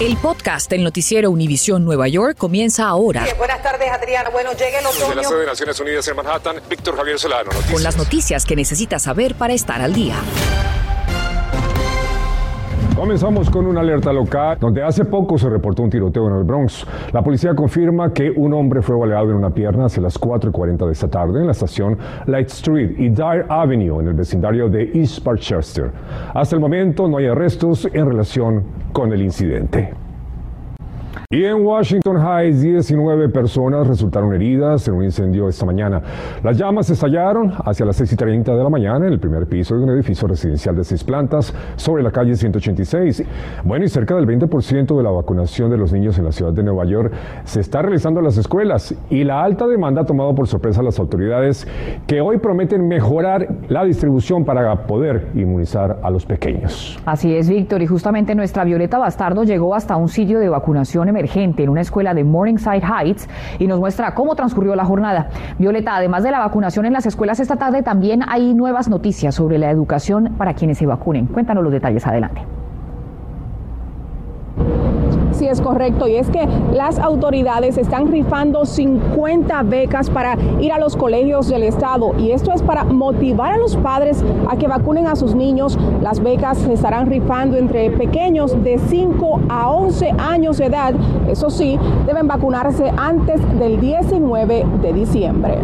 El podcast del noticiero Univisión Nueva York comienza ahora. buenas tardes, Adriana. Bueno, llega el otoño. Desde la sede de Naciones Unidas en Manhattan, Víctor Javier Solano. Noticias. Con las noticias que necesitas saber para estar al día. Comenzamos con una alerta local donde hace poco se reportó un tiroteo en el Bronx. La policía confirma que un hombre fue baleado en una pierna hacia las 4 y 40 de esta tarde en la estación Light Street y Dyer Avenue en el vecindario de East Parkchester. Hasta el momento no hay arrestos en relación con el incidente. Y en Washington Heights, 19 personas resultaron heridas en un incendio esta mañana. Las llamas estallaron hacia las 6 y 30 de la mañana en el primer piso de un edificio residencial de seis plantas sobre la calle 186. Bueno, y cerca del 20% de la vacunación de los niños en la ciudad de Nueva York se está realizando en las escuelas y la alta demanda ha tomado por sorpresa a las autoridades que hoy prometen mejorar la distribución para poder inmunizar a los pequeños. Así es, Víctor, y justamente nuestra Violeta Bastardo llegó hasta un sitio de vacunación emergente en una escuela de Morningside Heights y nos muestra cómo transcurrió la jornada. Violeta, además de la vacunación en las escuelas esta tarde, también hay nuevas noticias sobre la educación para quienes se vacunen. Cuéntanos los detalles adelante sí es correcto y es que las autoridades están rifando 50 becas para ir a los colegios del estado y esto es para motivar a los padres a que vacunen a sus niños. Las becas se estarán rifando entre pequeños de 5 a 11 años de edad. Eso sí, deben vacunarse antes del 19 de diciembre.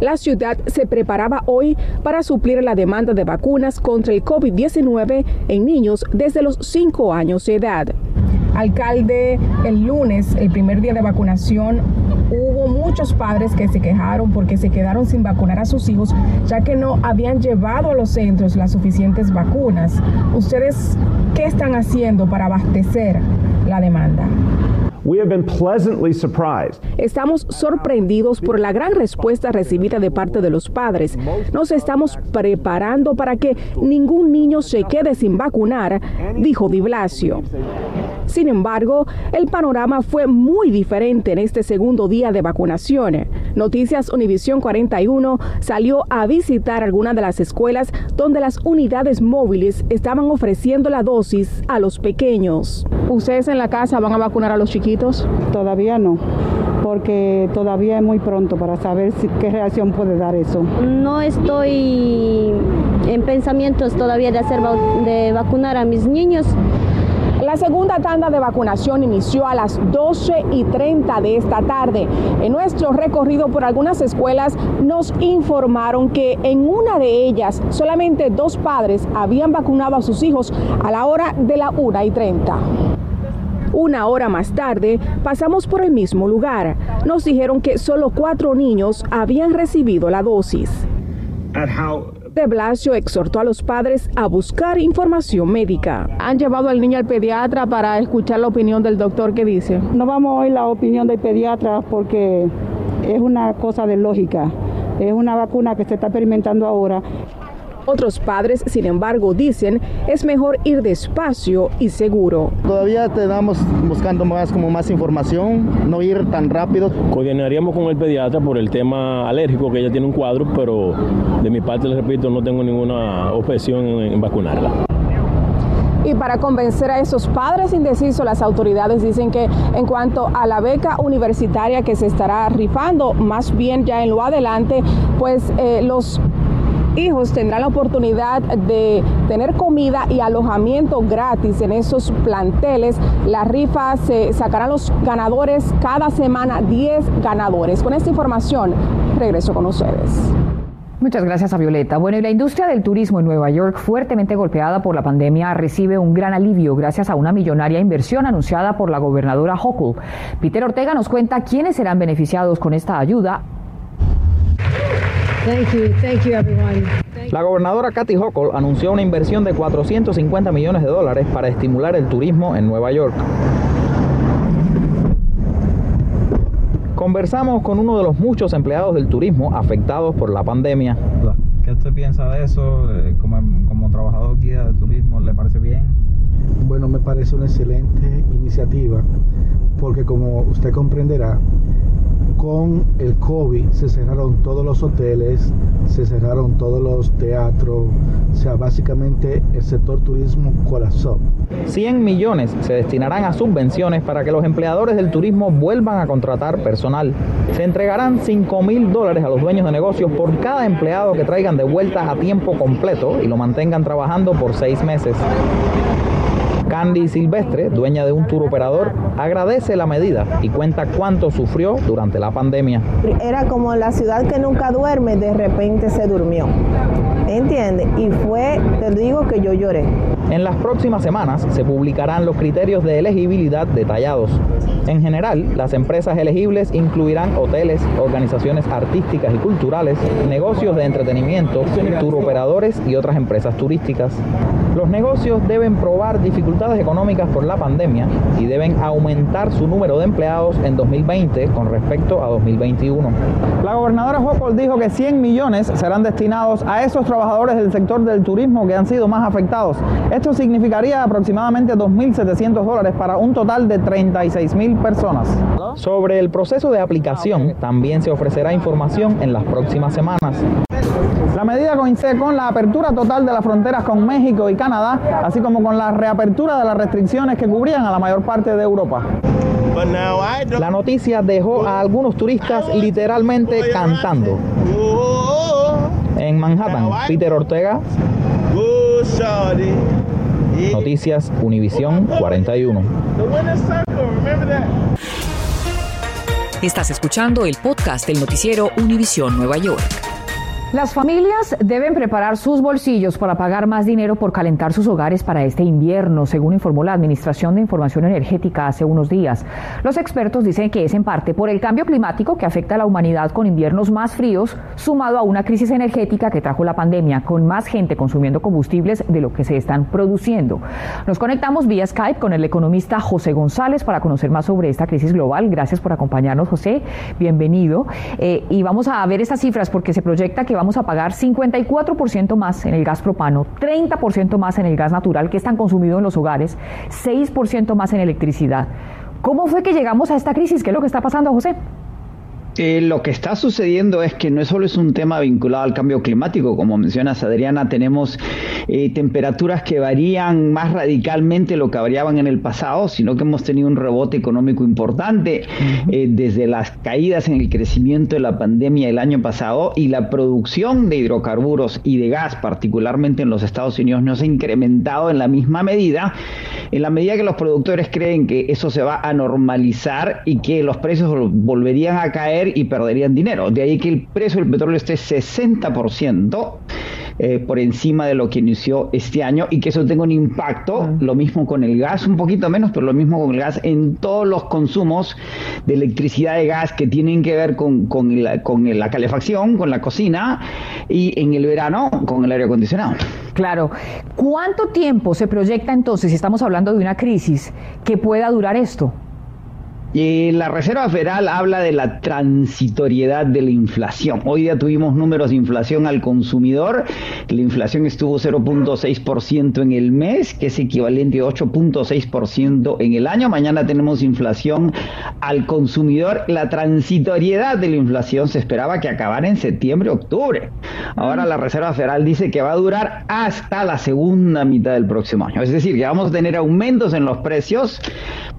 La ciudad se preparaba hoy para suplir la demanda de vacunas contra el COVID-19 en niños desde los 5 años de edad. Alcalde, el lunes, el primer día de vacunación, hubo muchos padres que se quejaron porque se quedaron sin vacunar a sus hijos, ya que no habían llevado a los centros las suficientes vacunas. ¿Ustedes qué están haciendo para abastecer la demanda? Estamos sorprendidos por la gran respuesta recibida de parte de los padres. Nos estamos preparando para que ningún niño se quede sin vacunar, dijo Di Blasio. Sin embargo, el panorama fue muy diferente en este segundo día de vacunación. Noticias Univisión 41 salió a visitar algunas de las escuelas donde las unidades móviles estaban ofreciendo la dosis a los pequeños. ¿Ustedes en la casa van a vacunar a los chiquitos? Todavía no porque todavía es muy pronto para saber qué reacción puede dar eso. No estoy en pensamientos todavía de hacer de vacunar a mis niños. La segunda tanda de vacunación inició a las 12 y 30 de esta tarde. En nuestro recorrido por algunas escuelas nos informaron que en una de ellas solamente dos padres habían vacunado a sus hijos a la hora de la 1 y 30. Una hora más tarde pasamos por el mismo lugar. Nos dijeron que solo cuatro niños habían recibido la dosis. De Blasio exhortó a los padres a buscar información médica. ¿Han llevado al niño al pediatra para escuchar la opinión del doctor que dice? No vamos a oír la opinión del pediatra porque es una cosa de lógica. Es una vacuna que se está experimentando ahora. Otros padres, sin embargo, dicen es mejor ir despacio y seguro. Todavía estamos buscando más como más información, no ir tan rápido. Coordinaríamos con el pediatra por el tema alérgico, que ella tiene un cuadro, pero de mi parte, les repito, no tengo ninguna objeción en vacunarla. Y para convencer a esos padres indecisos, las autoridades dicen que en cuanto a la beca universitaria que se estará rifando, más bien ya en lo adelante, pues eh, los hijos tendrán la oportunidad de tener comida y alojamiento gratis en esos planteles. La rifa se sacarán los ganadores cada semana, 10 ganadores. Con esta información, regreso con ustedes. Muchas gracias a Violeta. Bueno, y la industria del turismo en Nueva York, fuertemente golpeada por la pandemia, recibe un gran alivio gracias a una millonaria inversión anunciada por la gobernadora Hochul. Peter Ortega nos cuenta quiénes serán beneficiados con esta ayuda la gobernadora Kathy Hochul anunció una inversión de 450 millones de dólares para estimular el turismo en Nueva York. Conversamos con uno de los muchos empleados del turismo afectados por la pandemia. ¿Qué usted piensa de eso? Eh, como, como trabajador guía de turismo, ¿le parece bien? Bueno, me parece una excelente iniciativa porque como usted comprenderá, con el COVID se cerraron todos los hoteles, se cerraron todos los teatros, o sea, básicamente el sector turismo colapsó. 100 millones se destinarán a subvenciones para que los empleadores del turismo vuelvan a contratar personal. Se entregarán 5 mil dólares a los dueños de negocios por cada empleado que traigan de vuelta a tiempo completo y lo mantengan trabajando por seis meses. Candy Silvestre, dueña de un tour operador, agradece la medida y cuenta cuánto sufrió durante la pandemia. Era como la ciudad que nunca duerme, de repente se durmió. ¿Entiendes? Y fue, te digo que yo lloré. En las próximas semanas se publicarán los criterios de elegibilidad detallados. En general, las empresas elegibles incluirán hoteles, organizaciones artísticas y culturales, negocios de entretenimiento, tour operadores y otras empresas turísticas. Los negocios deben probar dificultades económicas por la pandemia y deben aumentar su número de empleados en 2020 con respecto a 2021. La gobernadora Hochul dijo que 100 millones serán destinados a esos trabajadores del sector del turismo que han sido más afectados. Esto significaría aproximadamente 2.700 dólares para un total de 36.000 personas. Sobre el proceso de aplicación también se ofrecerá información en las próximas semanas. La medida coincide con la apertura total de las fronteras con México y Canadá, así como con la reapertura de las restricciones que cubrían a la mayor parte de Europa. La noticia dejó a algunos turistas literalmente cantando. En Manhattan, Peter Ortega. Noticias Univisión 41. Estás escuchando el podcast del noticiero Univisión Nueva York. Las familias deben preparar sus bolsillos para pagar más dinero por calentar sus hogares para este invierno, según informó la Administración de Información Energética hace unos días. Los expertos dicen que es en parte por el cambio climático que afecta a la humanidad con inviernos más fríos, sumado a una crisis energética que trajo la pandemia, con más gente consumiendo combustibles de lo que se están produciendo. Nos conectamos vía Skype con el economista José González para conocer más sobre esta crisis global. Gracias por acompañarnos, José. Bienvenido. Eh, y vamos a ver estas cifras porque se proyecta que vamos a pagar 54% más en el gas propano, 30% más en el gas natural que es tan consumido en los hogares, 6% más en electricidad. ¿Cómo fue que llegamos a esta crisis? ¿Qué es lo que está pasando, José? Eh, lo que está sucediendo es que no solo es un tema vinculado al cambio climático, como mencionas Adriana, tenemos eh, temperaturas que varían más radicalmente lo que variaban en el pasado, sino que hemos tenido un rebote económico importante eh, desde las caídas en el crecimiento de la pandemia el año pasado y la producción de hidrocarburos y de gas, particularmente en los Estados Unidos, no se ha incrementado en la misma medida, en la medida que los productores creen que eso se va a normalizar y que los precios volverían a caer y perderían dinero. De ahí que el precio del petróleo esté 60% eh, por encima de lo que inició este año y que eso tenga un impacto, ah. lo mismo con el gas, un poquito menos, pero lo mismo con el gas en todos los consumos de electricidad de gas que tienen que ver con, con, la, con la calefacción, con la cocina y en el verano con el aire acondicionado. Claro. ¿Cuánto tiempo se proyecta entonces, si estamos hablando de una crisis, que pueda durar esto? Y la Reserva Federal habla de la transitoriedad de la inflación. Hoy día tuvimos números de inflación al consumidor. La inflación estuvo 0.6% en el mes, que es equivalente a 8.6% en el año. Mañana tenemos inflación al consumidor. La transitoriedad de la inflación se esperaba que acabara en septiembre-octubre. Ahora la Reserva Federal dice que va a durar hasta la segunda mitad del próximo año. Es decir, que vamos a tener aumentos en los precios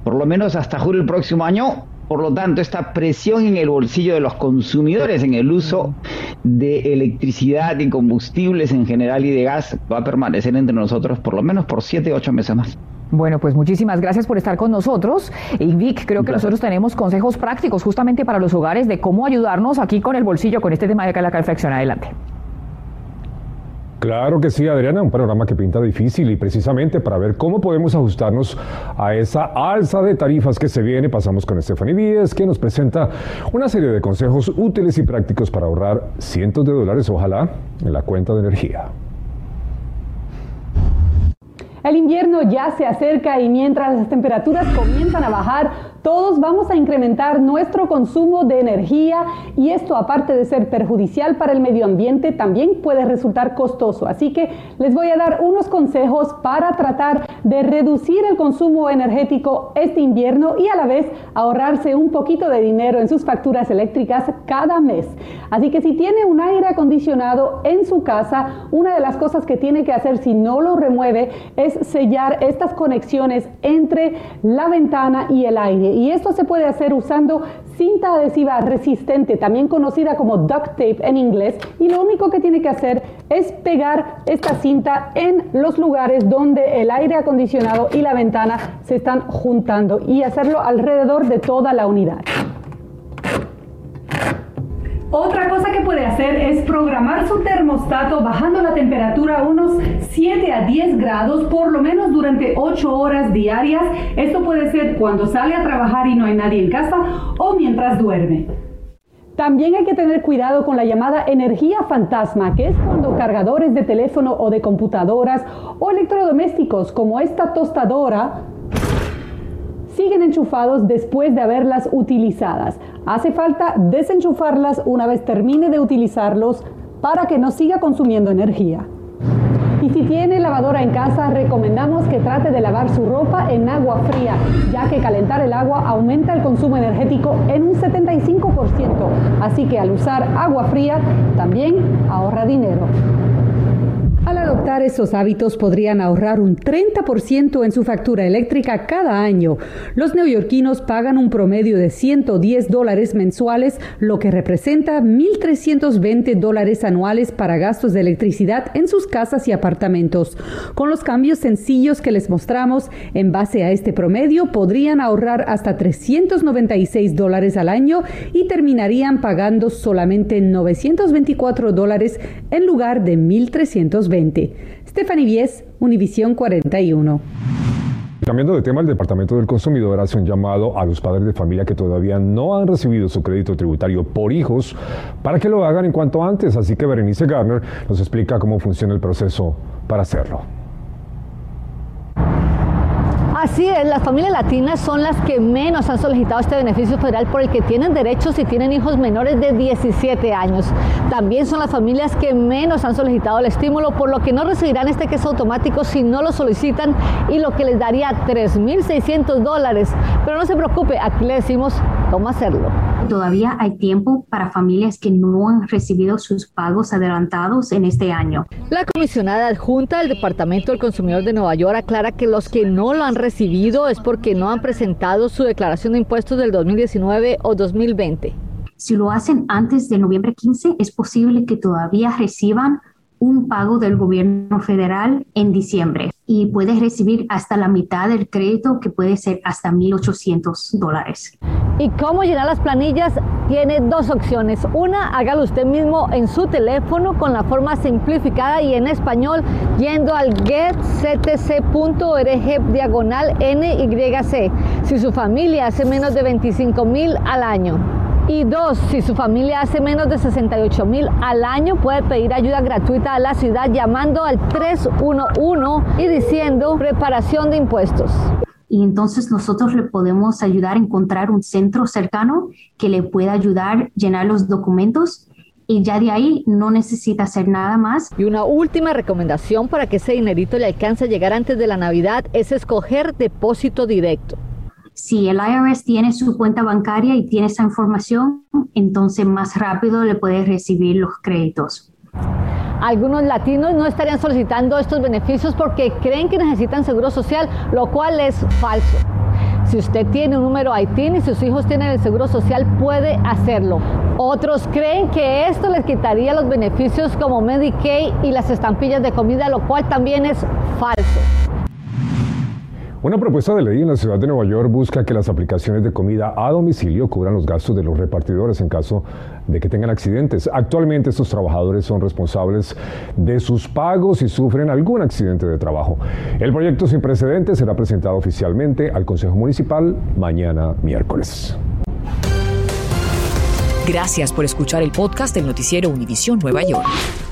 por lo menos hasta julio del próximo año. Por lo tanto, esta presión en el bolsillo de los consumidores en el uso de electricidad y combustibles en general y de gas va a permanecer entre nosotros por lo menos por 7 8 meses más. Bueno, pues muchísimas gracias por estar con nosotros. Y Vic, creo que nosotros tenemos consejos prácticos justamente para los hogares de cómo ayudarnos aquí con el bolsillo, con este tema de la calefacción. Adelante. Claro que sí, Adriana, un panorama que pinta difícil y precisamente para ver cómo podemos ajustarnos a esa alza de tarifas que se viene, pasamos con Stephanie Víez, que nos presenta una serie de consejos útiles y prácticos para ahorrar cientos de dólares, ojalá, en la cuenta de energía. El invierno ya se acerca y mientras las temperaturas comienzan a bajar, todos vamos a incrementar nuestro consumo de energía y esto aparte de ser perjudicial para el medio ambiente también puede resultar costoso. Así que les voy a dar unos consejos para tratar de reducir el consumo energético este invierno y a la vez ahorrarse un poquito de dinero en sus facturas eléctricas cada mes. Así que si tiene un aire acondicionado en su casa, una de las cosas que tiene que hacer si no lo remueve es sellar estas conexiones entre la ventana y el aire y esto se puede hacer usando cinta adhesiva resistente, también conocida como duct tape en inglés, y lo único que tiene que hacer es pegar esta cinta en los lugares donde el aire acondicionado y la ventana se están juntando y hacerlo alrededor de toda la unidad. Otra cosa que puede hacer es programar su termostato bajando la temperatura unos 7 a 10 grados por lo menos durante 8 horas diarias. Esto puede ser cuando sale a trabajar y no hay nadie en casa o mientras duerme. También hay que tener cuidado con la llamada energía fantasma, que es cuando cargadores de teléfono o de computadoras o electrodomésticos como esta tostadora siguen enchufados después de haberlas utilizadas. Hace falta desenchufarlas una vez termine de utilizarlos para que no siga consumiendo energía. Y si tiene lavadora en casa, recomendamos que trate de lavar su ropa en agua fría, ya que calentar el agua aumenta el consumo energético en un 75%. Así que al usar agua fría, también ahorra dinero. Al adoptar esos hábitos podrían ahorrar un 30% en su factura eléctrica cada año. Los neoyorquinos pagan un promedio de 110 dólares mensuales, lo que representa 1.320 dólares anuales para gastos de electricidad en sus casas y apartamentos. Con los cambios sencillos que les mostramos, en base a este promedio, podrían ahorrar hasta 396 dólares al año y terminarían pagando solamente 924 dólares en lugar de 1.320. Stephanie Vies, Univisión 41. Cambiando de tema, el Departamento del Consumidor hace un llamado a los padres de familia que todavía no han recibido su crédito tributario por hijos para que lo hagan en cuanto antes. Así que Berenice Garner nos explica cómo funciona el proceso para hacerlo. Así es, las familias latinas son las que menos han solicitado este beneficio federal por el que tienen derechos si tienen hijos menores de 17 años. También son las familias que menos han solicitado el estímulo, por lo que no recibirán este queso automático si no lo solicitan y lo que les daría 3.600 dólares. Pero no se preocupe, aquí le decimos cómo hacerlo. Todavía hay tiempo para familias que no han recibido sus pagos adelantados en este año. La comisionada adjunta del Departamento del Consumidor de Nueva York aclara que los que no lo han recibido es porque no han presentado su declaración de impuestos del 2019 o 2020. Si lo hacen antes de noviembre 15, es posible que todavía reciban un pago del gobierno federal en diciembre y puedes recibir hasta la mitad del crédito que puede ser hasta 1.800 dólares. ¿Y cómo llenar las planillas? Tiene dos opciones. Una, hágalo usted mismo en su teléfono con la forma simplificada y en español yendo al getctc.org diagonal NYC si su familia hace menos de 25 mil al año. Y dos, si su familia hace menos de 68 mil al año, puede pedir ayuda gratuita a la ciudad llamando al 311 y diciendo reparación de impuestos. Y entonces nosotros le podemos ayudar a encontrar un centro cercano que le pueda ayudar a llenar los documentos y ya de ahí no necesita hacer nada más. Y una última recomendación para que ese dinerito le alcance a llegar antes de la Navidad es escoger depósito directo. Si el IRS tiene su cuenta bancaria y tiene esa información, entonces más rápido le puede recibir los créditos. Algunos latinos no estarían solicitando estos beneficios porque creen que necesitan seguro social, lo cual es falso. Si usted tiene un número ITIN y sus hijos tienen el seguro social, puede hacerlo. Otros creen que esto les quitaría los beneficios como Medicaid y las estampillas de comida, lo cual también es falso. Una propuesta de ley en la ciudad de Nueva York busca que las aplicaciones de comida a domicilio cubran los gastos de los repartidores en caso de que tengan accidentes. Actualmente estos trabajadores son responsables de sus pagos si sufren algún accidente de trabajo. El proyecto sin precedentes será presentado oficialmente al Consejo Municipal mañana miércoles. Gracias por escuchar el podcast del noticiero Univisión Nueva York.